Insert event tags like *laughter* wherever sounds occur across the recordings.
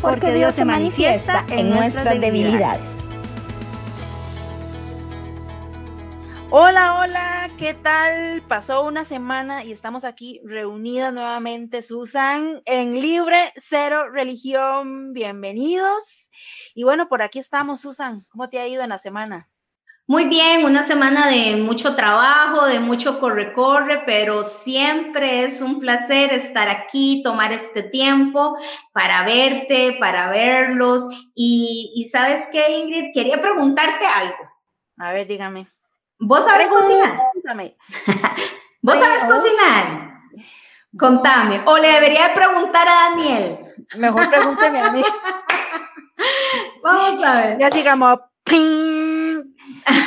porque Dios se manifiesta en nuestras debilidades. Hola, hola, ¿qué tal? Pasó una semana y estamos aquí reunidas nuevamente, Susan, en Libre Cero Religión. Bienvenidos. Y bueno, por aquí estamos, Susan. ¿Cómo te ha ido en la semana? Muy bien, una semana de mucho trabajo, de mucho corre-corre, pero siempre es un placer estar aquí, tomar este tiempo para verte, para verlos. Y, sabes qué, Ingrid, quería preguntarte algo. A ver, dígame. ¿Vos sabes cocinar? *laughs* ¿Vos sabes cocinar? Contame. O le debería preguntar a Daniel. Mejor pregúnteme a mí. *laughs* Vamos a ver. Ya sigamos.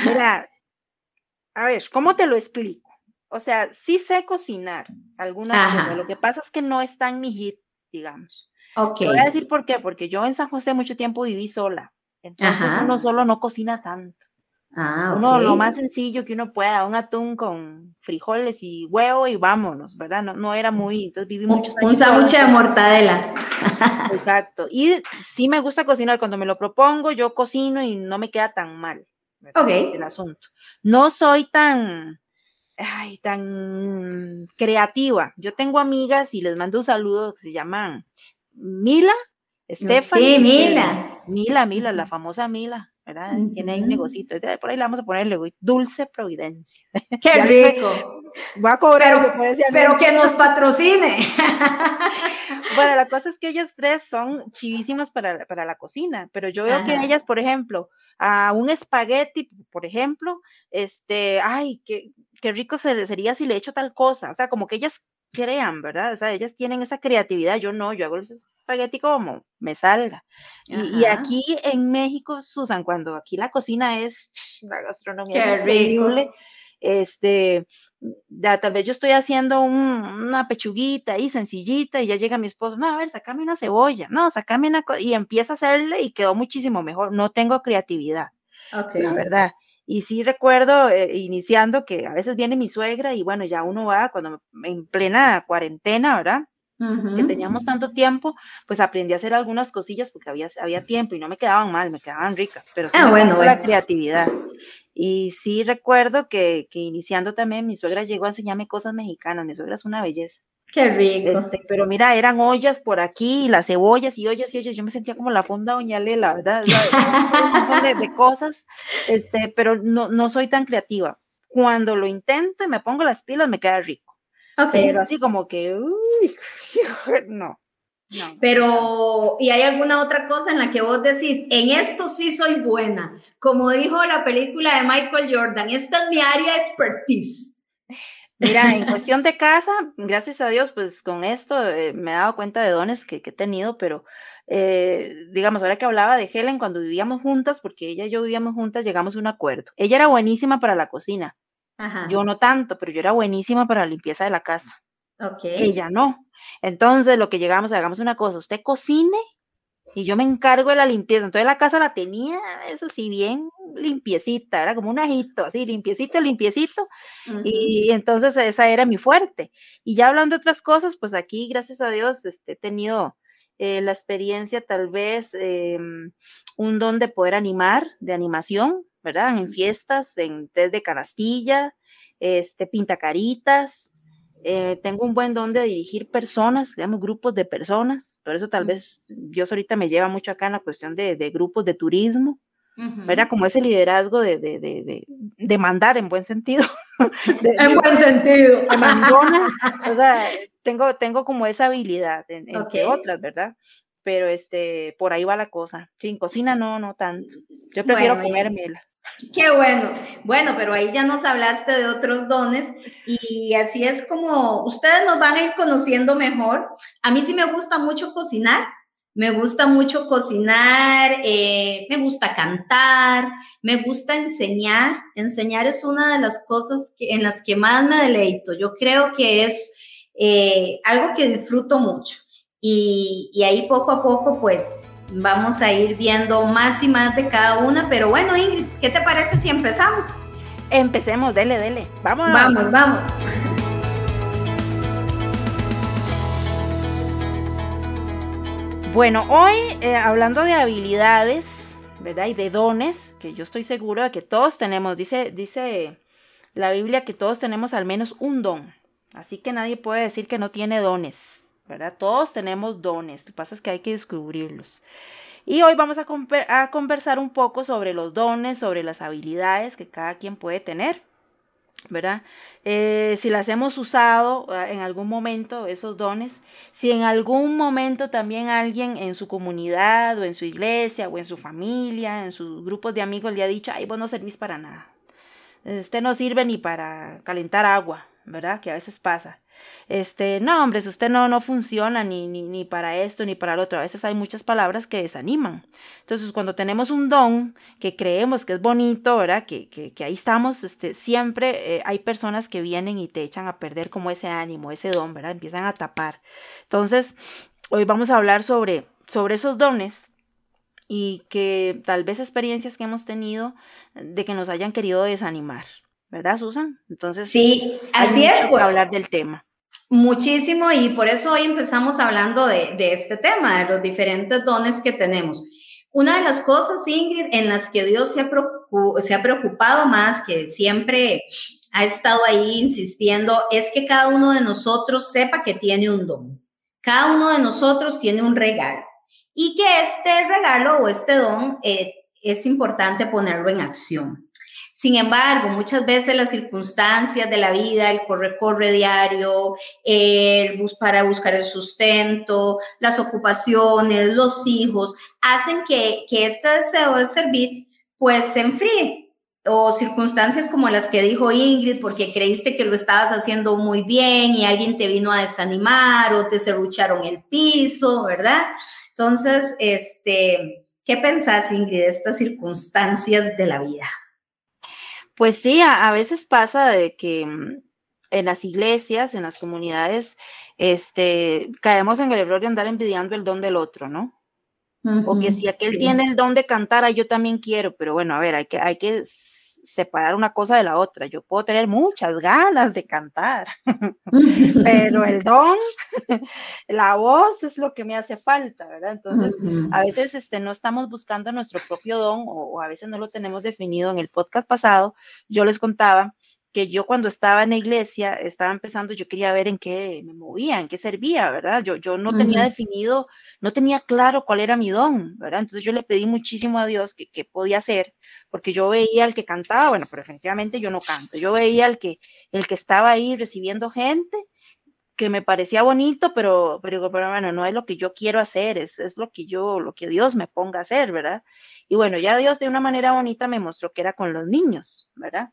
Mira, a ver, ¿cómo te lo explico? O sea, sí sé cocinar algunas cosas. Lo que pasa es que no está en mi hit, digamos. Ok. voy a decir por qué, porque yo en San José mucho tiempo viví sola. Entonces uno solo no cocina tanto. Ah, uno lo más sencillo que uno pueda, un atún con frijoles y huevo y vámonos, ¿verdad? No, no era muy, entonces viví muchos años. Un sándwich de mortadela. Exacto. Y sí me gusta cocinar, cuando me lo propongo, yo cocino y no me queda tan mal. El asunto. No soy tan, ay, tan creativa. Yo tengo amigas y les mando un saludo que se llaman Mila, Stephanie. Sí, Mila. Mila, Mila, la famosa Mila. ¿Verdad? Tiene ahí un negocito. Por ahí le vamos a ponerle Dulce Providencia. *laughs* ¡Qué rico! Voy a cobrar. Pero, pero que nos patrocine. *laughs* bueno, la cosa es que ellas tres son chivísimas para, para la cocina, pero yo veo que ellas, por ejemplo, a un espagueti, por ejemplo, este, ay, qué, qué rico sería si le echo tal cosa. O sea, como que ellas crean, ¿verdad? O sea, ellas tienen esa creatividad, yo no, yo hago el espagueti como me salga. Y, aquí en México, Susan, cuando aquí la cocina es la gastronomía increíble, este, ya, tal vez yo estoy haciendo una pechuguita ahí sencillita y ya llega mi esposo, no, a ver, sacame una cebolla, no, sacame una, y empieza a hacerle y quedó muchísimo mejor, no tengo creatividad, okay. la verdad. Y sí recuerdo eh, iniciando que a veces viene mi suegra y bueno, ya uno va cuando en plena cuarentena, ¿verdad? Que teníamos tanto tiempo, pues aprendí a hacer algunas cosillas porque había, había tiempo y no me quedaban mal, me quedaban ricas, pero sí ah, bueno, la creatividad. Y sí recuerdo que, que, iniciando también mi suegra llegó a enseñarme cosas mexicanas, mi suegra es una belleza. Qué rico. Este, pero mira, eran ollas por aquí, las cebollas y ollas y ollas. Yo me sentía como la fonda Doña Lela, ¿verdad? un montón de, cosas, este, pero no, no soy tan creativa. Cuando lo intento y me pongo las pilas, me queda rico. Okay. Pero así como que, uy, *laughs* no. No. Pero, ¿y hay alguna otra cosa en la que vos decís, en esto sí soy buena? Como dijo la película de Michael Jordan, esta es mi área expertise. Mira, en cuestión de casa, gracias a Dios, pues con esto eh, me he dado cuenta de dones que, que he tenido, pero eh, digamos, ahora que hablaba de Helen, cuando vivíamos juntas, porque ella y yo vivíamos juntas, llegamos a un acuerdo. Ella era buenísima para la cocina. Ajá. Yo no tanto, pero yo era buenísima para la limpieza de la casa. Okay. Ella no. Entonces, lo que llegamos, hagamos una cosa, usted cocine y yo me encargo de la limpieza. Entonces la casa la tenía, eso sí, bien limpiecita, era como un ajito, así, limpiecito, limpiecito. Y entonces esa era mi fuerte. Y ya hablando de otras cosas, pues aquí, gracias a Dios, este, he tenido eh, la experiencia, tal vez, eh, un don de poder animar, de animación, ¿verdad? En fiestas, en test de canastilla, este, pintacaritas, eh, tengo un buen don de dirigir personas, digamos, grupos de personas, por eso tal vez Dios ahorita me lleva mucho acá en la cuestión de, de grupos de turismo, ¿verdad? Como ese liderazgo de, de, de, mandar en buen sentido. *laughs* en buen sentido. mandona, o sea, tengo, tengo como esa habilidad, en, entre otras, ¿verdad? Pero este, por ahí va la cosa. Sin cocina no, no tanto. Yo prefiero bueno, comérmela. Qué bueno. Bueno, pero ahí ya nos hablaste de otros dones y así es como ustedes nos van a ir conociendo mejor. A mí sí me gusta mucho cocinar, Me gusta mucho cocinar, eh, me gusta cantar, me gusta enseñar. Enseñar es una de las cosas en las que más me deleito. Yo creo que es eh, algo que disfruto mucho. Y, y ahí poco a poco, pues, vamos a ir viendo más y más de cada una. Pero bueno, Ingrid, ¿qué te parece si empezamos? Empecemos, dele, dele. Vámonos. Vamos, vamos. Bueno, hoy eh, hablando de habilidades, ¿verdad? Y de dones, que yo estoy seguro de que todos tenemos, dice, dice la Biblia que todos tenemos al menos un don. Así que nadie puede decir que no tiene dones, Todos tenemos dones, lo que pasa es que hay que descubrirlos. Y hoy vamos a, conversar un poco sobre los dones, sobre las habilidades que cada quien puede tener. ¿verdad? Eh, si las hemos usado en algún momento, esos dones, si en algún momento también alguien en su comunidad o en su iglesia o en su familia, en sus grupos de amigos le ha dicho, ay, vos no servís para nada. Usted no sirve ni para calentar agua, ¿verdad? Que a veces pasa este, no, hombre, usted no, no funciona ni, ni, ni para esto ni para lo otro. A veces hay muchas palabras que desaniman. Entonces, cuando tenemos un don que creemos que es bonito, ¿verdad? Que, que, que ahí estamos, este, siempre eh, hay personas que vienen y te echan a perder como ese ánimo, ese don, ¿verdad? Empiezan a tapar. Entonces, hoy vamos a hablar sobre, sobre esos dones y que tal vez experiencias que hemos tenido de que nos hayan querido desanimar, ¿verdad, Susan? Entonces, sí, así es. Por hablar del tema. Muchísimo y por eso hoy empezamos hablando de, este tema, de los diferentes dones que tenemos. Una de las cosas, Ingrid, en las que Dios se ha, preocupado más, que siempre ha estado ahí insistiendo, es que cada uno de nosotros sepa que tiene un don. Cada uno de nosotros tiene un regalo y que este regalo o este don eh, es importante ponerlo en acción. Sin embargo, muchas veces las circunstancias de la vida, el corre-corre diario, el bus para buscar el sustento, las ocupaciones, los hijos, hacen que, que este deseo de servir pues se enfríe o circunstancias como las que dijo Ingrid, porque creíste que lo estabas haciendo muy bien y alguien te vino a desanimar o te cerrucharon el piso, ¿verdad? Entonces, este, ¿qué pensás, Ingrid, de estas circunstancias de la vida? Pues sí, a, veces pasa de que mm, en las iglesias, en las comunidades, este, caemos en el error de andar envidiando el don del otro, ¿no? o que si aquel tiene el don de cantar, yo también quiero, pero bueno, a ver, hay que, hay que separar una cosa de la otra. Yo puedo tener muchas ganas de cantar, *laughs* pero el *laughs* don, la voz es lo que me hace falta, ¿verdad? Entonces, a veces este, no estamos buscando nuestro propio don o, o a veces no lo tenemos definido. En el podcast pasado, yo les contaba que yo cuando estaba en la iglesia, estaba empezando, yo quería ver en qué me movía, en qué servía, ¿verdad? Yo, yo no tenía definido, no tenía claro cuál era mi don, ¿verdad? Entonces yo le pedí muchísimo a Dios que, qué podía hacer, porque yo veía al que cantaba, bueno, pero efectivamente yo no canto, yo veía al que, el que estaba ahí recibiendo gente que me parecía bonito, pero, pero, pero, bueno, no es lo que yo quiero hacer, es, es lo que yo, lo que Dios me ponga a hacer, ¿verdad? Y bueno, ya Dios de una manera bonita me mostró que era con los niños, ¿verdad?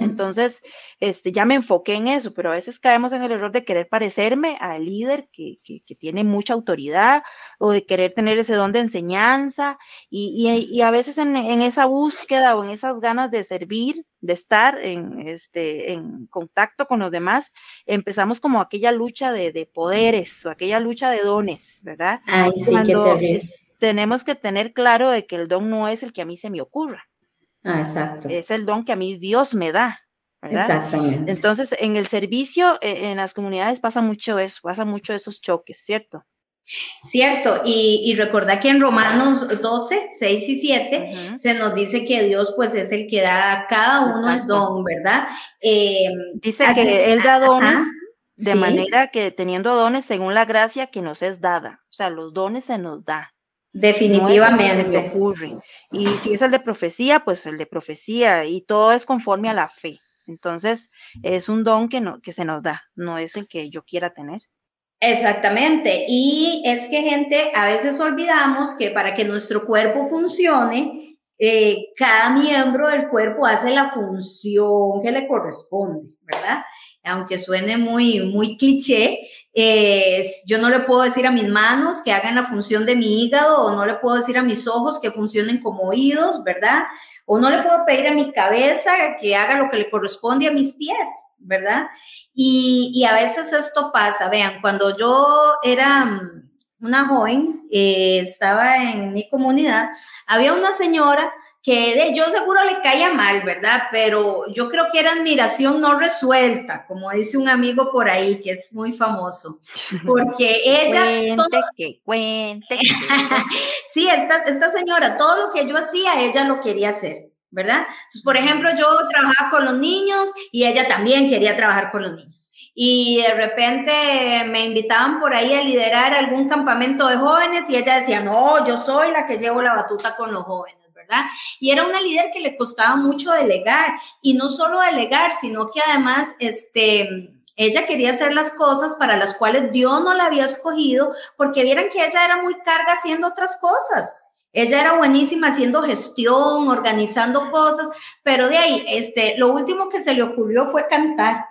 Entonces, este, ya me enfoqué en eso, pero a veces caemos en el error de querer parecerme al líder que, que, que tiene mucha autoridad o de querer tener ese don de enseñanza y, y, y a veces en, en esa búsqueda o en esas ganas de servir, de estar en, este, en contacto con los demás, empezamos como aquella lucha de, de poderes o aquella lucha de dones, ¿verdad? Ay, sí, Cuando qué terrible. tenemos que tener claro de que el don no es el que a mí se me ocurra. Ah, exacto. Es el don que a mí Dios me da. ¿verdad? Exactamente. Entonces, en el servicio, e, en las comunidades pasa mucho eso, pasa mucho esos choques, ¿cierto? Cierto, y, y recordá que en Romanos 12, 6 y 7 uh -huh. se nos dice que Dios pues es el que da a cada uno Exacto. el don, ¿verdad? Eh, dice así, que Él da dones ajá, de sí. manera que teniendo dones según la gracia que nos es dada, o sea, los dones se nos da. Definitivamente. No ocurre. Y si es el de profecía, pues el de profecía, y todo es conforme a la fe. Entonces, es un don que, no, que se nos da, no es el que yo quiera tener. Exactamente. Y es que, gente, a veces olvidamos que para que nuestro cuerpo funcione, eh, cada miembro del cuerpo hace la función que le corresponde, ¿verdad? aunque suene muy, muy cliché, yo no le puedo decir a mis manos que hagan la función de mi hígado o no le puedo decir a mis ojos que funcionen como oídos, ¿verdad? O no le puedo pedir a mi cabeza que haga lo que le corresponde a mis pies, ¿verdad? Y, a veces esto pasa, vean, cuando yo era mm, una joven, eh, estaba en mi comunidad, había una señora que de, yo seguro le caía mal, ¿verdad? Pero yo creo que era admiración no resuelta, como dice un amigo por ahí que es muy famoso, *laughs* porque ella... cuente, que cuente. *laughs* sí, esta, esta señora, todo lo que yo hacía, ella lo quería hacer. ¿Verdad? Entonces, por ejemplo, yo trabajaba con los niños y ella también quería trabajar con los niños. Y de repente me invitaban por ahí a liderar algún campamento de jóvenes y ella decía, no, yo soy la que llevo la batuta con los jóvenes. ¿verdad? Y era una líder que le costaba mucho delegar y no solo delegar, sino que además, este, ella quería hacer las cosas para las cuales Dios no la había escogido, porque vieran que ella era muy carga haciendo otras cosas. Ella era buenísima haciendo gestión, organizando cosas, pero de ahí, este, lo último que se le ocurrió fue cantar,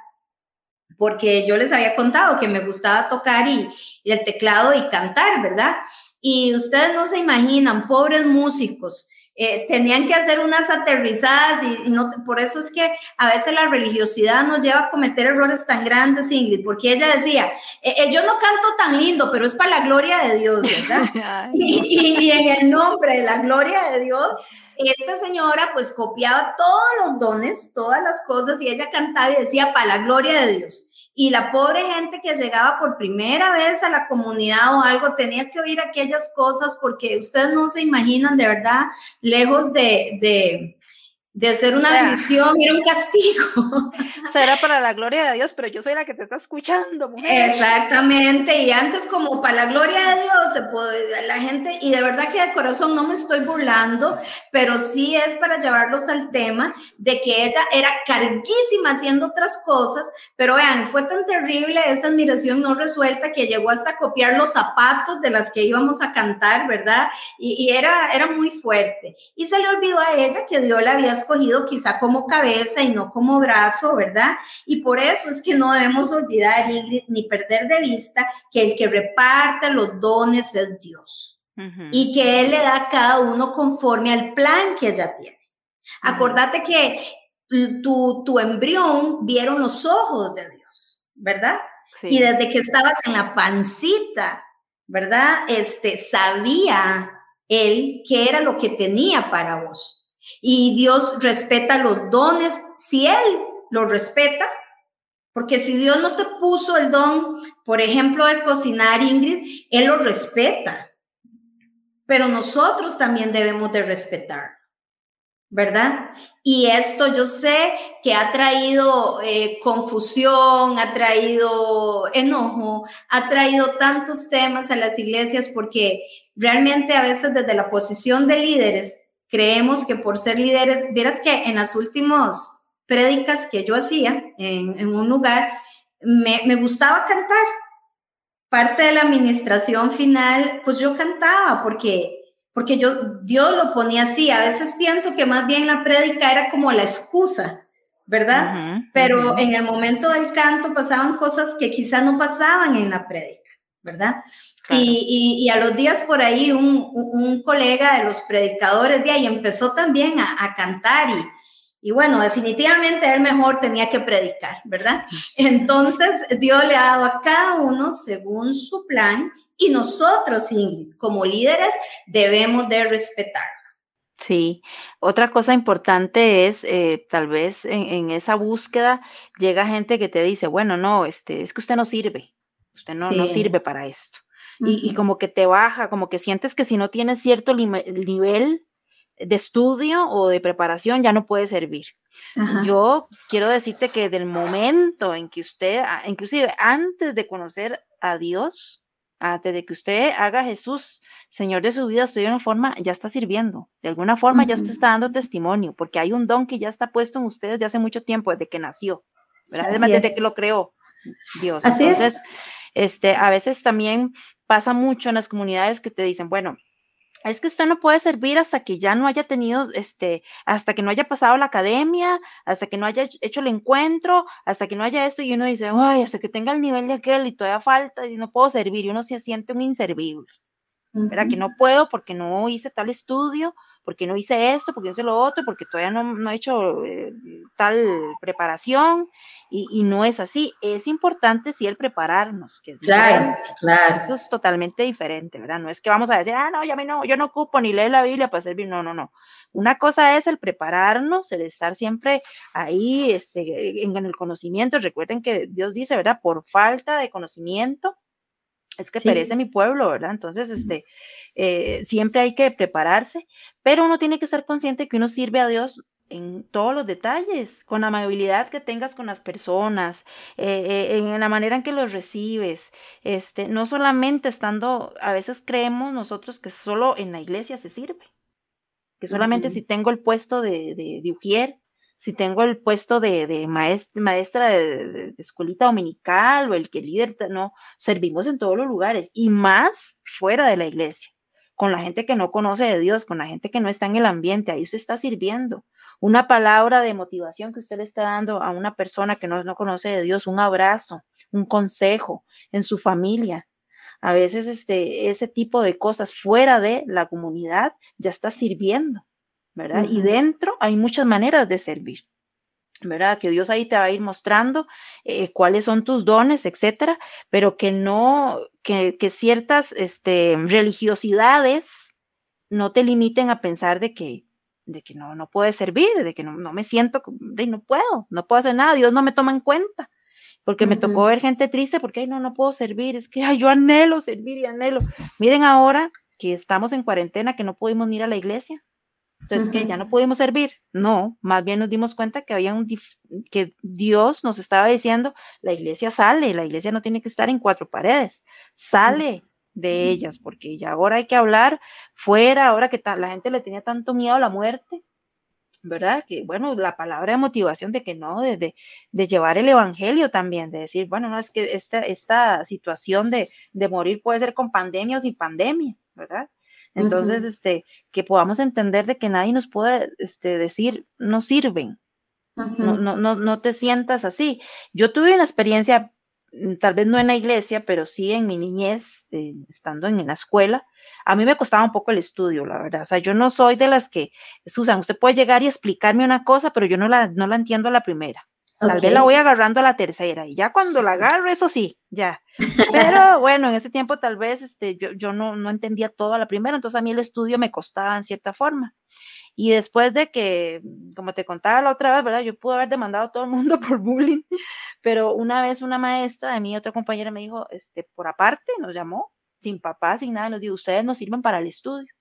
porque yo les había contado que me gustaba tocar y, y el teclado y cantar, ¿verdad? Y ustedes no se imaginan, pobres músicos, eh, tenían que hacer unas aterrizadas y, no, por eso es que a veces la religiosidad nos lleva a cometer errores tan grandes, Ingrid, porque ella decía, eh, eh, yo no canto tan lindo, pero es para la gloria de Dios, ¿verdad? *laughs* y, y en el nombre de la gloria de Dios, esta señora pues copiaba todos los dones, todas las cosas y ella cantaba y decía, para la gloria de Dios. Y la pobre gente que llegaba por primera vez a la comunidad o algo tenía que oír aquellas cosas porque ustedes no se imaginan de verdad, lejos de, de de ser una bendición, era un castigo. *laughs* O sea, era para la gloria de Dios, pero yo soy la que te está escuchando, mujer. Exactamente, y antes como para la gloria de Dios, se puede, la gente, y de verdad que de corazón no me estoy burlando, pero sí es para llevarlos al tema de que ella era carguísima haciendo otras cosas, pero vean, fue tan terrible esa admiración no resuelta que llegó hasta copiar los zapatos de las que íbamos a cantar, ¿verdad? Y, y era, era muy fuerte. Y se le olvidó a ella que Dios la había escogido quizá como cabeza y no como brazo, ¿verdad? Y por eso es que no debemos olvidar, ni perder de vista que el que reparte los dones es Dios y que Él le da a cada uno conforme al plan que ella tiene. Acordate que tu, tu embrión vieron los ojos de Dios, ¿verdad? Y desde que estabas en la pancita, ¿verdad? Este, sabía Él qué era lo que tenía para vos. Y Dios respeta los dones si Él los respeta. Porque si Dios no te puso el don, por ejemplo, de cocinar, Ingrid, Él lo respeta. Pero nosotros también debemos de respetar, ¿verdad? Y esto yo sé que ha traído eh, confusión, ha traído enojo, ha traído tantos temas a las iglesias porque realmente a veces desde la posición de líderes creemos que por ser líderes, vieras que en las últimas prédicas que yo hacía en, un lugar, me, me, gustaba cantar. Parte de la administración final, pues yo cantaba porque, porque yo, Dios lo ponía así. A veces pienso que más bien la prédica era como la excusa, ¿verdad? Pero en el momento del canto pasaban cosas que quizás no pasaban en la prédica, ¿verdad? Y, a los días por ahí un, colega de los predicadores de ahí empezó también a, cantar y, y, bueno, definitivamente él mejor tenía que predicar, ¿verdad? Entonces Dios le ha dado a cada uno según su plan y nosotros, como líderes, debemos de respetar. Sí, otra cosa importante es, eh, tal vez en, esa búsqueda llega gente que te dice, bueno, no, este, es que usted no sirve, usted no, no sirve para esto y, como que te baja, como que sientes que si no tienes cierto nivel de estudio o de preparación ya no puede servir. Yo quiero decirte que del momento en que usted, inclusive antes de conocer a Dios, antes de que usted haga a Jesús Señor de su vida, usted de una forma ya está sirviendo. De alguna forma ya usted está dando testimonio, porque hay un don que ya está puesto en usted desde hace mucho tiempo, desde que nació, desde que lo creó Dios. Así Entonces, este, a veces también pasa mucho en las comunidades que te dicen, bueno, es que usted no puede servir hasta que ya no haya tenido, este, hasta que no haya pasado la academia, hasta que no haya hecho el encuentro, hasta que no haya esto, y uno dice, ay, hasta que tenga el nivel de aquel y todavía falta y no puedo servir, y uno se siente un inservible. ¿Verdad? Que no puedo porque no hice tal estudio, porque no hice esto, porque no hice lo otro, porque todavía no, no he hecho eh, tal preparación y, y, no es así. Es importante sí el prepararnos, que es claro, diferente. claro. Eso es totalmente diferente, ¿verdad? No es que vamos a decir, ah, no, ya me no, yo no ocupo ni leer la Biblia para servir, no, no, no. Una cosa es el prepararnos, el estar siempre ahí este, en, en el conocimiento. Recuerden que Dios dice, ¿verdad? Por falta de conocimiento, es que Sí. perece mi pueblo, ¿verdad? Entonces, este, eh, siempre hay que prepararse, pero uno tiene que ser consciente que uno sirve a Dios en todos los detalles, con la amabilidad que tengas con las personas, eh, eh, en la manera en que los recibes, este, no solamente estando, a veces creemos nosotros que solo en la iglesia se sirve, que solamente si tengo el puesto de, de, de ujier, si tengo el puesto de, de maestra, maestra de, escuelita dominical o el que líder, no, servimos en todos los lugares y más fuera de la iglesia, con la gente que no conoce de Dios, con la gente que no está en el ambiente, ahí usted está sirviendo. Una palabra de motivación que usted le está dando a una persona que no, no conoce de Dios, un abrazo, un consejo en su familia. A veces este, ese tipo de cosas fuera de la comunidad ya está sirviendo, ¿verdad? Y dentro hay muchas maneras de servir. ¿verdad? Que Dios ahí te va a ir mostrando eh, cuáles son tus dones, etcétera, pero que no, que, que ciertas este, religiosidades no te limiten a pensar de que, de que no, no puedes servir, de que no, no me siento, de no puedo, no puedo hacer nada, Dios no me toma en cuenta, porque me tocó ver gente triste porque, ay, no, no puedo servir, es que, ay, yo anhelo servir y anhelo. Miren ahora que estamos en cuarentena, que no pudimos ir a la iglesia, entonces, que ya no pudimos servir. No, más bien nos dimos cuenta que había un que Dios nos estaba diciendo, la iglesia sale, la iglesia no tiene que estar en cuatro paredes, sale de ellas, porque ya ahora hay que hablar fuera, ahora que la gente le tenía tanto miedo a la muerte, ¿verdad? Que bueno, la palabra de motivación de que no, de, de, de llevar el evangelio también, de decir, bueno, no es que esta, esta situación de, de morir puede ser con pandemia o sin pandemia, ¿verdad? Entonces, Ujú. este, que podamos entender de que nadie nos puede este, decir, no sirven, no, no, no, no te sientas así. Yo tuve una experiencia, mm, tal vez no en la iglesia, pero sí en mi niñez, eh, estando en la escuela. A mí me costaba un poco el estudio, la verdad. O sea, yo no soy de las que, Susan, usted puede llegar y explicarme una cosa, pero yo no la, no la entiendo a la primera. Tal vez la voy agarrando a la tercera y ya cuando la *laughs* agarro, eso sí, ya. Pero *laughs* bueno, en ese tiempo tal vez este, yo, yo no, no entendía todo a la primera, entonces a mí el estudio me costaba en cierta forma. Y después de que, como te contaba la otra vez, ¿verdad? Yo pude haber demandado a todo el mundo *laughs* por bullying, pero una vez una maestra de mí, otra compañera me dijo, este, por aparte, nos llamó, sin papá, sin nada, nos dijo, ustedes no sirven para el estudio,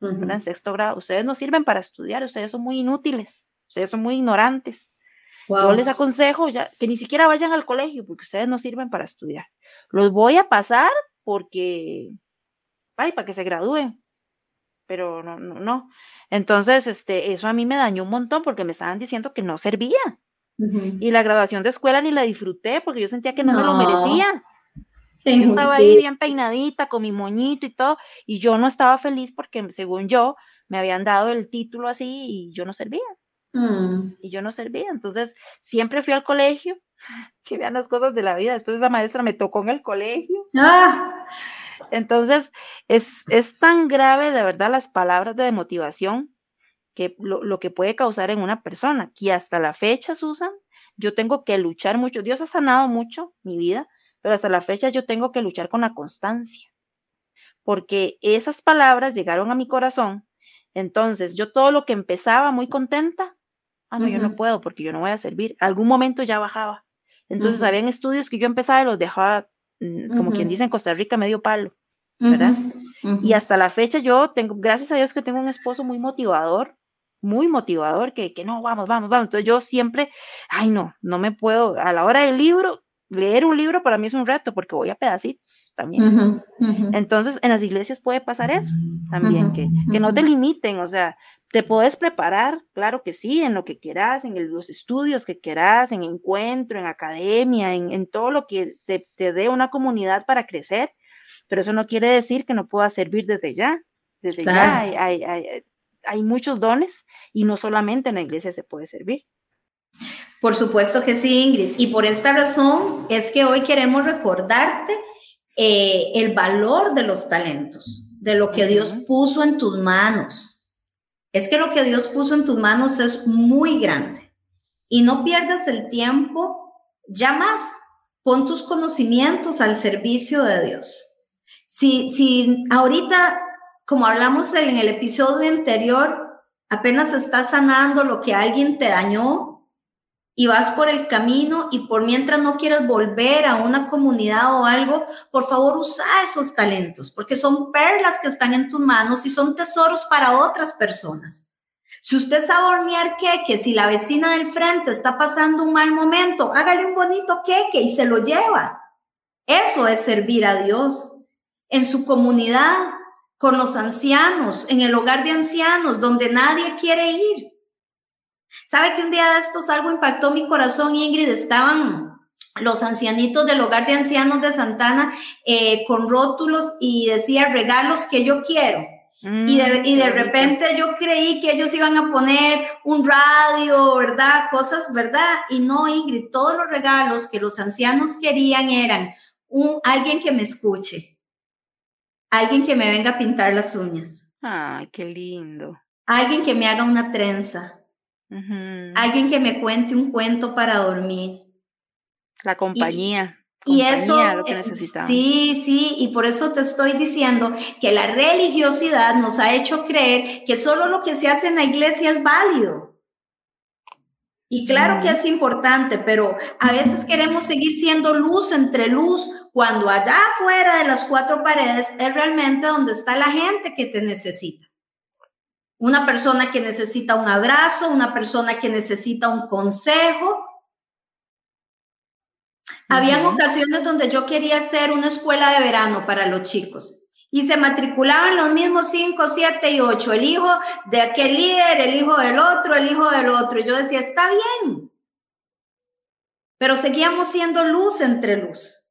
¿verdad? En Ujú. sexto grado, ustedes no sirven para estudiar, ustedes son muy inútiles, ustedes son muy ignorantes. Yo Wow. les aconsejo ya que ni siquiera vayan al colegio porque ustedes no sirven para estudiar. Los voy a pasar porque, ay, para que se gradúen, pero no, no, no. Entonces, este, eso a mí me dañó un montón porque me estaban diciendo que no servía. Ujú. Y la graduación de escuela ni la disfruté porque yo sentía que no me lo No, merecía. Yo estaba ahí bien peinadita, con mi moñito y todo, y yo no estaba feliz porque, según yo, me habían dado el título así y yo no servía, Mm. y yo no servía. Entonces, siempre fui al colegio, *laughs* que vean las cosas de la vida. Después esa maestra me tocó en el colegio. Ah, Entonces, es, es tan grave de verdad las palabras de motivación que lo, lo que puede causar en una persona, que hasta la fecha, Susan, yo tengo que luchar mucho. Dios ha sanado mucho mi vida, pero hasta la fecha yo tengo que luchar con la constancia, porque esas palabras llegaron a mi corazón. Entonces, yo todo lo que empezaba muy contenta, ah, no, yo no puedo porque yo no voy a servir. Algún momento ya bajaba. Entonces, Ujú. habían estudios que yo empezaba y los dejaba, mm, como quien dice en Costa Rica, medio palo. ¿verdad? Y hasta la fecha yo tengo, gracias a Dios que tengo un esposo muy motivador, muy motivador, que, que no, vamos, vamos, vamos. Entonces yo siempre, ay no, no me puedo, a la hora del libro, leer un libro para mí es un reto porque voy a pedacitos también. Entonces en las iglesias puede pasar eso también, que, que no te limiten, o sea, te puedes preparar, claro que sí, en lo que quieras, en el- los estudios que quieras, en encuentro, en academia, en, en todo lo que te, te dé una comunidad para crecer, pero eso no quiere decir que no puedas servir desde ya. Desde ya hay, hay muchos dones y no solamente en la iglesia se puede servir. Por supuesto que sí, Ingrid. Y por esta razón es que hoy queremos recordarte eh, el valor de los talentos, de lo que Dios puso en tus manos. Es que lo que Dios puso en tus manos es muy grande. Y no pierdas el tiempo ya más. Pon tus conocimientos al servicio de Dios. Si, si ahorita, como hablamos en el episodio anterior, apenas estás sanando lo que alguien te dañó, y vas por el camino y por mientras no quieres volver a una comunidad o algo, por favor usa esos talentos, porque son perlas que están en tus manos y son tesoros para otras personas. Si usted sabe hornear queque, si la vecina del frente está pasando un mal momento, hágale un bonito queque y se lo lleva. Eso es servir a Dios. En su comunidad, con los ancianos, en el hogar de ancianos, donde nadie quiere ir. ¿Sabe que un día de estos algo impactó mi corazón, Ingrid? Estaban los ancianitos del hogar de ancianos de Santana eh, con rótulos y decía regalos que yo quiero. y, de, y de mm, repente yo creí que ellos iban a poner un radio, ¿verdad? Cosas, ¿verdad? Y no, Ingrid, todos los regalos que los ancianos querían eran un, alguien que me escuche, alguien que me venga a pintar las uñas. Ay, qué lindo. Alguien que me haga una trenza Alguien que me cuente un cuento para dormir. La compañía. Y, eso, lo que eh, sí, sí, y por eso te estoy diciendo que la religiosidad nos ha hecho creer que solo lo que se hace en la iglesia es válido. Y claro que es importante, pero a veces queremos seguir siendo luz entre luz cuando allá afuera de las cuatro paredes es realmente donde está la gente que te necesita. Una persona que necesita un abrazo, una persona que necesita un consejo. Habían ocasiones donde yo quería hacer una escuela de verano para los chicos y se matriculaban los mismos 5, 7 y 8, el hijo de aquel líder, el hijo del otro, el hijo del otro. Y yo decía, está bien, pero seguíamos siendo luz entre luz.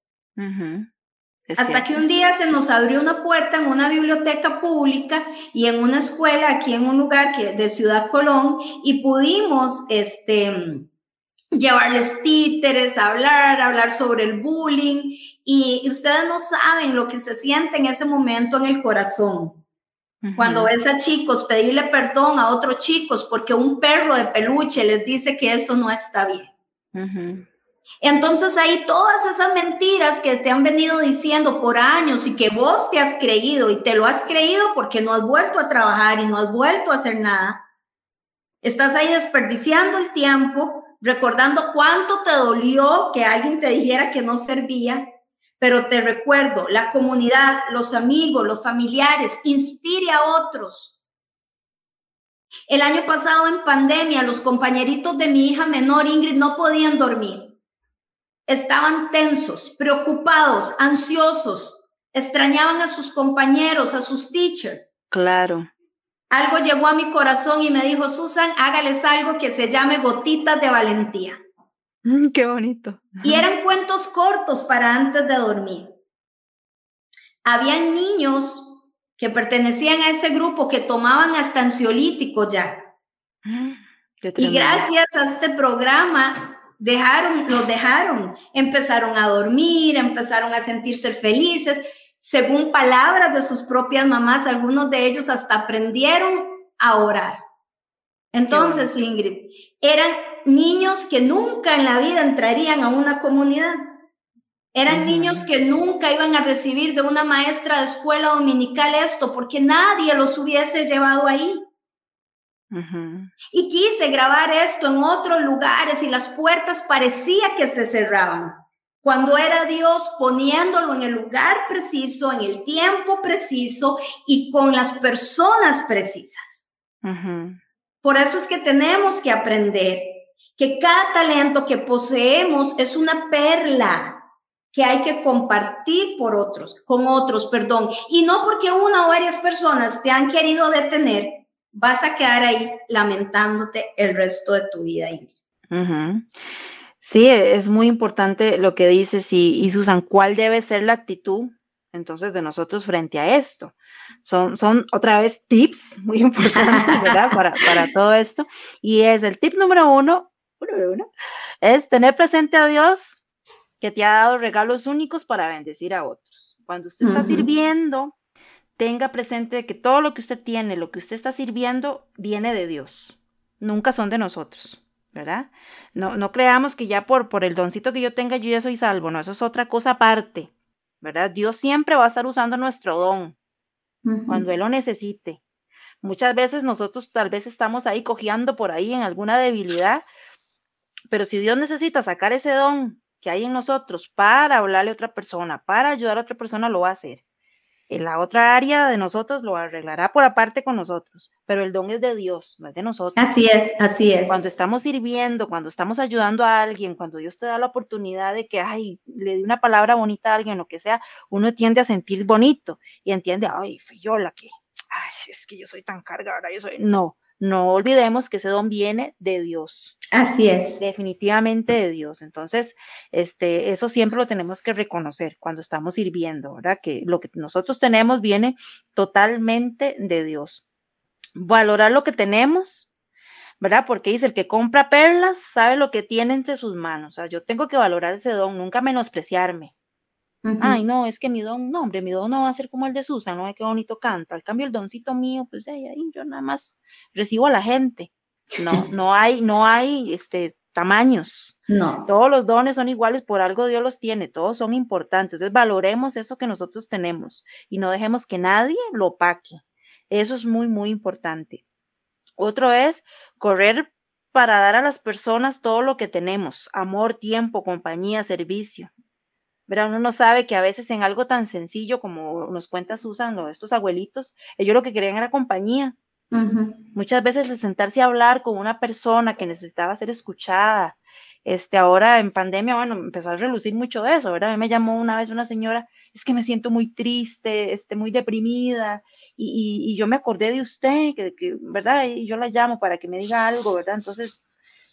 Hasta que un día se nos abrió una puerta en una biblioteca pública y en una escuela aquí en un lugar que, de Ciudad Colón y pudimos este, llevarles títeres, hablar, hablar sobre el bullying y, ustedes no saben lo que se siente en ese momento en el corazón. Cuando ves a chicos pedirle perdón a otros chicos porque un perro de peluche les dice que eso no está bien. Entonces ahí todas esas mentiras que te han venido diciendo por años y que vos te has creído y te lo has creído porque no has vuelto a trabajar y no has vuelto a hacer nada. Estás ahí desperdiciando el tiempo, recordando cuánto te dolió que alguien te dijera que no servía, pero te recuerdo, la comunidad, los amigos, los familiares, inspire a otros. El año pasado en pandemia, los compañeritos de mi hija menor, Ingrid, no podían dormir Estaban tensos, preocupados, ansiosos, extrañaban a sus compañeros, a sus teachers. Claro. Algo llegó a mi corazón y me dijo, Susan, hágales algo que se llame gotitas de valentía. Mm, qué bonito. Y eran cuentos cortos para antes de dormir. Habían niños que pertenecían a ese grupo que tomaban hasta ansiolíticos ya. Mm, y gracias a este programa dejaron, los dejaron, empezaron a dormir, empezaron a sentirse felices. Según palabras de sus propias mamás, algunos de ellos hasta aprendieron a orar. Entonces, Ingrid, eran niños que nunca en la vida entrarían a una comunidad. Eran niños que nunca iban a recibir de una maestra de escuela dominical esto, porque nadie los hubiese llevado ahí. Y quise grabar esto en otros lugares y las puertas parecía que se cerraban. Cuando era Dios poniéndolo en el lugar preciso, en el tiempo preciso y con las personas precisas. Por eso es que tenemos que aprender que cada talento que poseemos es una perla que hay que compartir por otros, con otros, perdón. Y no porque una o varias personas te han querido detener, vas a quedar ahí lamentándote el resto de tu vida. Sí, es muy importante lo que dices y, y Susan, ¿cuál debe ser la actitud entonces de nosotros frente a esto? son, son otra vez tips muy *laughs* importantes, ¿verdad? Para, para todo esto. Y es el tip número uno, número uno, es tener presente a Dios que te ha dado regalos únicos para bendecir a otros. Cuando usted está sirviendo, tenga presente que todo lo que usted tiene, lo que usted está sirviendo, viene de Dios. Nunca son de nosotros. ¿verdad? No, no creamos que ya por, por el doncito que yo tenga yo ya soy salvo, no, eso es otra cosa aparte, ¿verdad? Dios siempre va a estar usando nuestro don cuando Él lo necesite. Muchas veces nosotros tal vez estamos ahí cojeando por ahí en alguna debilidad, pero si Dios necesita sacar ese don que hay en nosotros para hablarle a otra persona, para ayudar a otra persona, lo va a hacer la otra área de nosotros lo arreglará por aparte con nosotros, pero el don es de Dios, no es de nosotros. Así es, así es. Cuando estamos sirviendo, cuando estamos ayudando a alguien, cuando Dios te da la oportunidad de que, ay, le di una palabra bonita a alguien, lo que sea, uno tiende a sentir bonito y entiende, ay, fui yo la que, ay, es que yo soy tan cargada, yo soy, no, no olvidemos que ese don viene de Dios. Así es. Definitivamente de Dios. Entonces, este, eso siempre lo tenemos que reconocer cuando estamos sirviendo, ¿verdad? Que lo que nosotros tenemos viene totalmente de Dios. Valorar lo que tenemos, ¿verdad? Porque dice, el que compra perlas sabe lo que tiene entre sus manos. O sea, yo tengo que valorar ese don, nunca menospreciarme. Ay, no, es que mi don, no, hombre, mi don no va a ser como el de Susan, no, qué bonito canta. Al cambio, el doncito mío, pues ahí, ahí yo nada más recibo a la gente. No, *laughs* no hay, no hay este, tamaños. No. Todos los dones son iguales, por algo Dios los tiene, todos son importantes. Entonces, valoremos eso que nosotros tenemos y no dejemos que nadie lo opaque. Eso es muy, muy importante. Otro es correr para dar a las personas todo lo que tenemos, amor, tiempo, compañía, servicio. Pero uno no sabe que a veces en algo tan sencillo como nos cuenta Susan, o estos abuelitos, ellos lo que querían era compañía. Muchas veces de sentarse a hablar con una persona que necesitaba ser escuchada. Este, ahora en pandemia, bueno, empezó a relucir mucho eso, ¿verdad? A mí me llamó una vez una señora, es que me siento muy triste, este, muy deprimida, y, y, yo me acordé de usted, que, que, ¿verdad? Y yo la llamo para que me diga algo, ¿verdad? Entonces,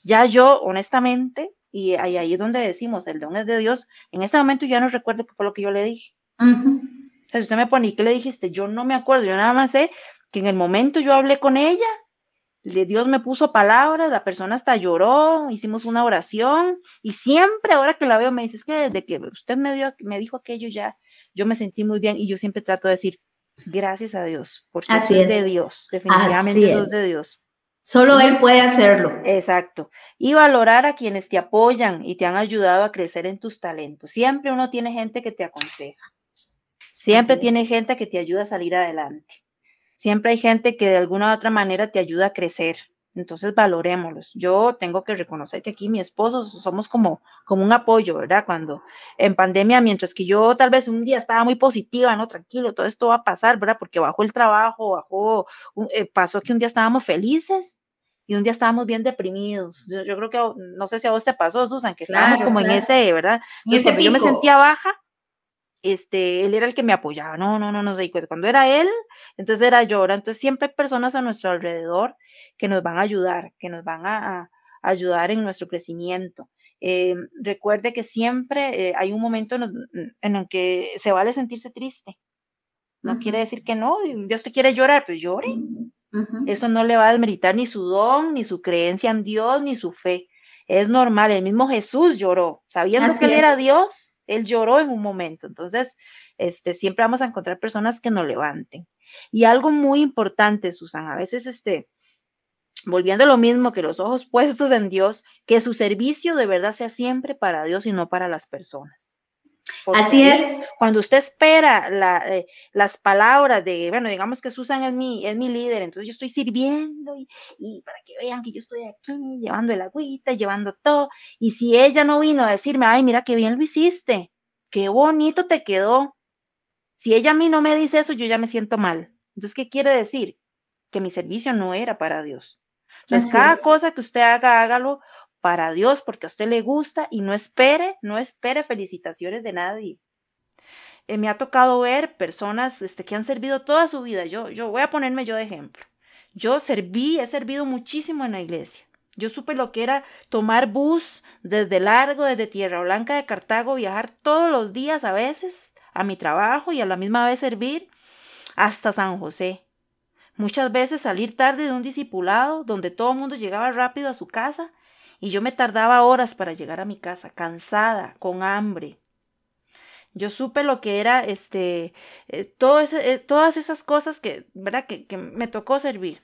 ya yo, honestamente, y ahí, ahí es donde decimos, el don es de Dios. En este momento ya no recuerdo qué fue lo que yo le dije. O sea, si usted me pone, ¿qué le dijiste? Yo no me acuerdo, yo nada más sé que en el momento yo hablé con ella, Dios me puso palabras, la persona hasta lloró, hicimos una oración y siempre ahora que la veo me dice, es que desde que usted me, dio, me dijo aquello ya, yo me sentí muy bien y yo siempre trato de decir, gracias a Dios, porque es. de Dios, definitivamente es de Dios. Solo Él puede hacerlo. Exacto. Y valorar a quienes te apoyan y te han ayudado a crecer en tus talentos. Siempre uno tiene gente que te aconseja. Siempre tiene gente que te ayuda a salir adelante. Siempre hay gente que de alguna u otra manera te ayuda a crecer. Entonces valorémoslos. Yo tengo que reconocer que aquí mi esposo somos como, como un apoyo, ¿verdad? Cuando en pandemia, mientras que yo tal vez un día estaba muy positiva, no, tranquilo, todo esto va a pasar, ¿verdad? Porque bajó el trabajo, bajó, eh, pasó que un día estábamos felices y un día estábamos bien deprimidos. Yo, creo que, no sé si a vos te pasó, Susan, que estábamos como en ese, ¿verdad? yo me sentía baja, este, él era el que me apoyaba, no, no, no, no sé, cuando era él, entonces era yo, entonces siempre hay personas a nuestro alrededor que nos van a ayudar, que nos van a, ayudar en nuestro crecimiento. Eh, recuerde que siempre eh, hay un momento en, el que se vale sentirse triste. No quiere decir que no, Dios te quiere llorar, pues llore. Eso no le va a desmeritar ni su don, ni su creencia en Dios, ni su fe. Es normal, el mismo Jesús lloró, sabiendo que él era Dios, él lloró en un momento. Entonces, este, siempre vamos a encontrar personas que nos levanten. Y algo muy importante, Susan, a veces, este, volviendo a lo mismo que los ojos puestos en Dios, que su servicio de verdad sea siempre para Dios y no para las personas. Así es. Cuando usted espera eh, las palabras de, bueno, digamos que Susan es mi, es mi líder, entonces yo estoy sirviendo y, y, para que vean que yo estoy aquí llevando el agüita, llevando todo. Y si ella no vino a decirme, ay, mira qué bien lo hiciste, qué bonito te quedó. Si ella a mí no me dice eso, yo ya me siento mal. Entonces, ¿qué quiere decir? Que mi servicio no era para Dios. Entonces, cada cosa que usted haga, hágalo para Dios porque a usted le gusta y no espere, no espere felicitaciones de nadie. Eh, me ha tocado ver personas este, que han servido toda su vida. Yo, yo voy a ponerme yo de ejemplo. Yo serví, he servido muchísimo en la iglesia. Yo supe lo que era tomar bus desde largo, desde Tierra Blanca de Cartago, viajar todos los días a veces a mi trabajo y a la misma vez servir. hasta San José. Muchas veces salir tarde de un discipulado donde todo el mundo llegaba rápido a su casa y yo me tardaba horas para llegar a mi casa, cansada, con hambre. Yo supe lo que era este, eh, todo ese, eh, todas esas cosas que, ¿verdad? Que, que me tocó servir.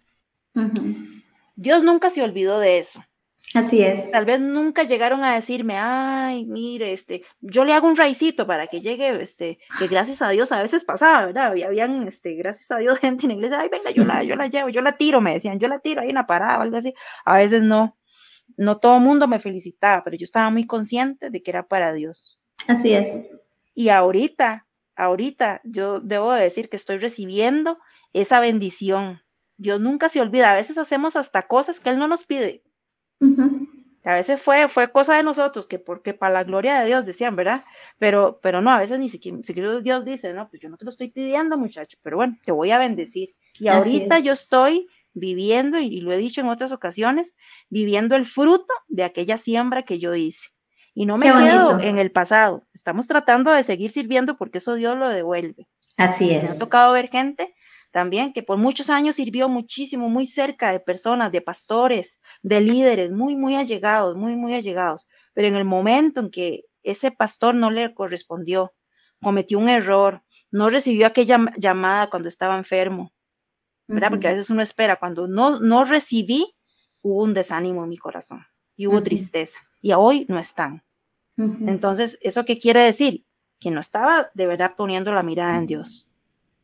Dios nunca se olvidó de eso. Así es. Tal vez nunca llegaron a decirme, ay, mire, este, yo le hago un raicito para que llegue, este, que gracias a Dios a veces pasaba, ¿verdad? Habían, este, gracias a Dios *laughs* gente en la iglesia, ay, venga, yo la, yo la llevo, yo la tiro, me decían, yo la tiro ahí en la parada o algo así. A veces no, no todo el mundo me felicitaba, pero yo estaba muy consciente de que era para Dios. Así es. Y ahorita, ahorita, yo debo decir que estoy recibiendo esa bendición. Dios nunca se olvida, a veces hacemos hasta cosas que Él no nos pide a veces fue, fue cosa de nosotros, que porque para la gloria de Dios decían, ¿verdad? Pero, pero no, a veces ni siquiera, Dios dice, no, pues yo no te lo estoy pidiendo, muchacho, pero bueno, te voy a bendecir. Y ahorita yo estoy viviendo, y lo he dicho en otras ocasiones, viviendo el fruto de aquella siembra que yo hice. Y no me quedo en el pasado. Estamos tratando de seguir sirviendo porque eso Dios lo devuelve. Así es. Me ha tocado ver gente también, que por muchos años sirvió muchísimo, muy cerca de personas, de pastores, de líderes, muy, muy allegados, muy, muy allegados. Pero en el momento en que ese pastor no le correspondió, cometió un error, no recibió aquella llamada cuando estaba enfermo, ¿verdad? Porque a veces uno espera, cuando no, no recibí, hubo un desánimo en mi corazón y hubo tristeza. Y hoy no están. Entonces, ¿eso qué quiere decir? Que no estaba de verdad poniendo la mirada en Dios.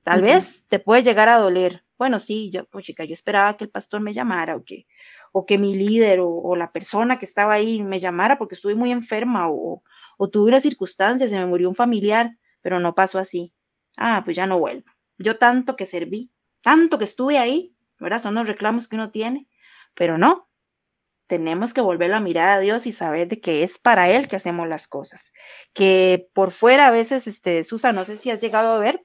Tal vez te puede llegar a doler. Bueno, sí, yo, pues chica, yo esperaba que el pastor me llamara o que, o que mi líder o, la persona que estaba ahí me llamara porque estuve muy enferma o, o tuve una circunstancia, se me murió un familiar, pero no pasó así. Ah, pues ya no vuelvo. Yo tanto que serví, tanto que estuve ahí, ¿verdad? Son los reclamos que uno tiene, pero no. Tenemos que volver la mirada a Dios y saber de que es para Él que hacemos las cosas. Que por fuera a veces, este, Susa, no sé si has llegado a ver,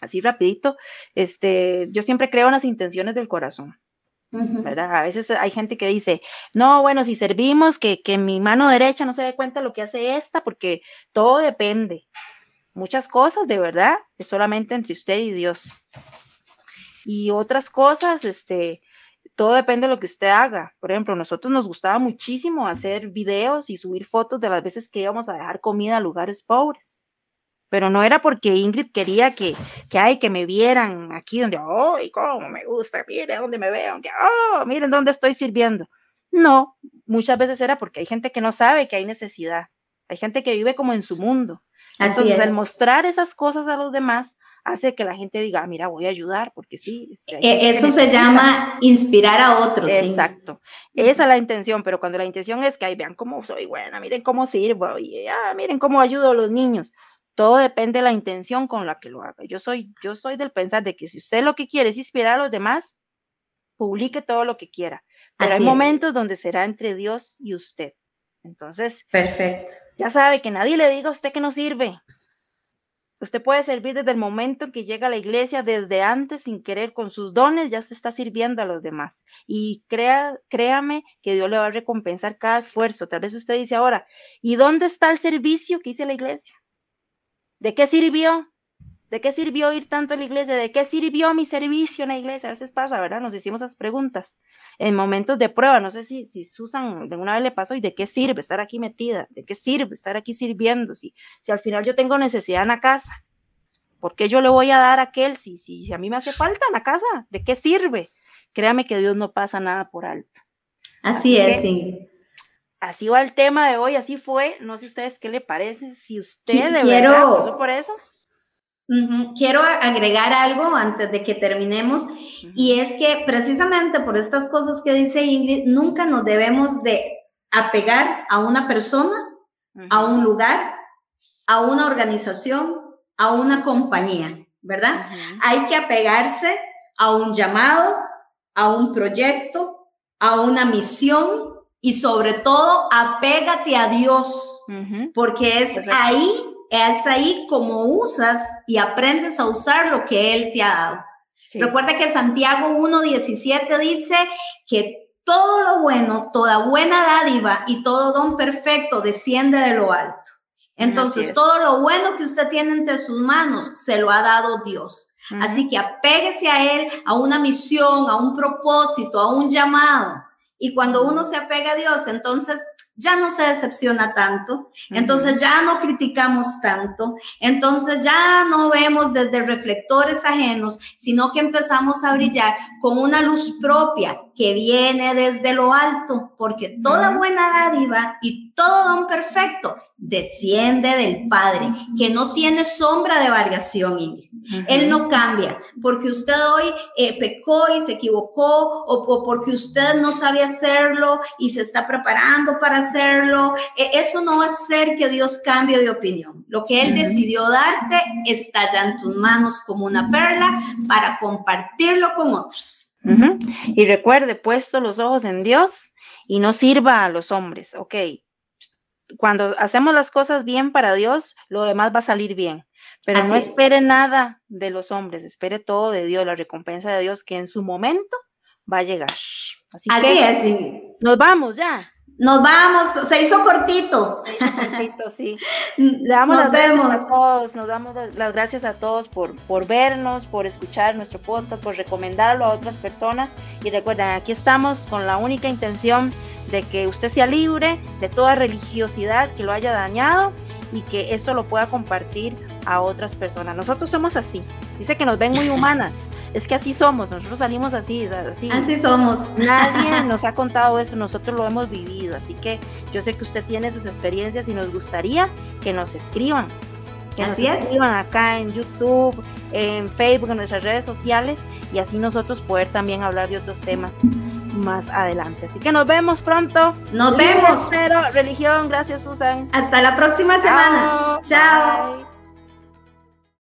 así rapidito, este, yo siempre creo en las intenciones del corazón. ¿verdad? A veces hay gente que dice, no, bueno, si servimos, que, que mi mano derecha no se dé cuenta lo que hace esta, porque todo depende. Muchas cosas, de verdad, es solamente entre usted y Dios. Y otras cosas, este, todo depende de lo que usted haga. Por ejemplo, nosotros nos gustaba muchísimo hacer videos y subir fotos de las veces que íbamos a dejar comida a lugares pobres pero no era porque Ingrid quería que, que, ay, que me vieran aquí donde, ¡ay, cómo me gusta! Miren dónde me veo, que, ¡oh, miren dónde estoy sirviendo! No, muchas veces era porque hay gente que no sabe que hay necesidad, hay gente que vive como en su mundo. Entonces, al mostrar esas cosas a los demás, hace que la gente diga, ah, mira, voy a ayudar, porque sí. E, eso se llama inspirar a otros. Exacto. Esa es la intención, pero cuando la intención es que, ay, vean cómo soy buena, miren cómo sirvo, y, ah, miren cómo ayudo a los niños. Todo depende de la intención con la que lo haga. Yo soy, yo soy del pensar de que si usted lo que quiere es inspirar a los demás, publique todo lo que quiera. Pero hay momentos donde será entre Dios y usted. Entonces, perfecto. Ya sabe que nadie le diga a usted que no sirve. Usted puede servir desde el momento en que llega a la iglesia, desde antes, sin querer, con sus dones, ya se está sirviendo a los demás. Y crea, créame que Dios le va a recompensar cada esfuerzo. Tal vez usted dice ahora, ¿y dónde está el servicio que hice la iglesia? ¿De qué sirvió? ¿De qué sirvió ir tanto a la iglesia? ¿De qué sirvió mi servicio en la iglesia? A veces pasa, ¿verdad? Nos hicimos esas preguntas en momentos de prueba. No sé si, si Susan de una vez le pasó y de qué sirve estar aquí metida, de qué sirve estar aquí sirviendo. Si, si al final yo tengo necesidad en la casa, ¿por qué yo le voy a dar a aquel si, si, si a mí me hace falta en la casa? ¿De qué sirve? Créame que Dios no pasa nada por alto. Así, es, sí así va el tema de hoy, así fue. No sé ustedes qué le parece, si usted de quiero, verdad por eso. Quiero agregar algo antes de que terminemos, y es que precisamente por estas cosas que dice Ingrid, nunca nos debemos de apegar a una persona, a un lugar, a una organización, a una compañía, ¿verdad? Hay que apegarse a un llamado, a un proyecto, a una misión, y sobre todo apégate a Dios, porque es ahí, es ahí como usas y aprendes a usar lo que Él te ha dado. Recuerda que Santiago 1.17 dice que todo lo bueno, toda buena dádiva y todo don perfecto desciende de lo alto. Entonces, todo lo bueno que usted tiene entre sus manos se lo ha dado Dios. Así que apéguese a Él, a una misión, a un propósito, a un llamado. Y cuando uno se apega a Dios, entonces ya no se decepciona tanto, entonces ya no criticamos tanto, entonces ya no vemos desde reflectores ajenos, sino que empezamos a brillar con una luz propia que viene desde lo alto, porque toda buena dádiva y todo don perfecto desciende del Padre, que no tiene sombra de variación, Ingrid. Él no cambia, porque usted hoy eh, pecó y se equivocó, o, porque usted no sabe hacerlo y se está preparando para hacerlo. E, eso no va a hacer que Dios cambie de opinión. Lo que Él decidió darte está ya en tus manos como una perla para compartirlo con otros. Y recuerde, puesto los ojos en Dios y no sirva a los hombres, ok cuando hacemos las cosas bien para Dios, lo demás va a salir bien. Pero no espere nada de los hombres, espere todo de Dios, la recompensa de Dios que en su momento va a llegar. Así, que nos vamos ya. Nos vamos, se hizo cortito. cortito, sí. *laughs* Le damos las gracias a todos, nos damos las gracias a todos por, por vernos, por escuchar nuestro podcast, por recomendarlo a otras personas. Y recuerden, aquí estamos con la única intención de que usted sea libre de toda religiosidad que lo haya dañado y que esto lo pueda compartir a otras personas. Nosotros somos así. Dice que nos ven muy *laughs* humanas. Es que así somos. Nosotros salimos así. Así, así somos. Nadie *laughs* nos ha contado eso. Nosotros lo hemos vivido. Así que yo sé que usted tiene sus experiencias y nos gustaría que nos escriban. Que así nos escriban acá en YouTube, en Facebook, en nuestras redes sociales y así nosotros poder también hablar de otros temas más adelante. Así que nos vemos pronto. Nos vemos. Cero religión. Gracias, Susan. Hasta la próxima semana. Chao.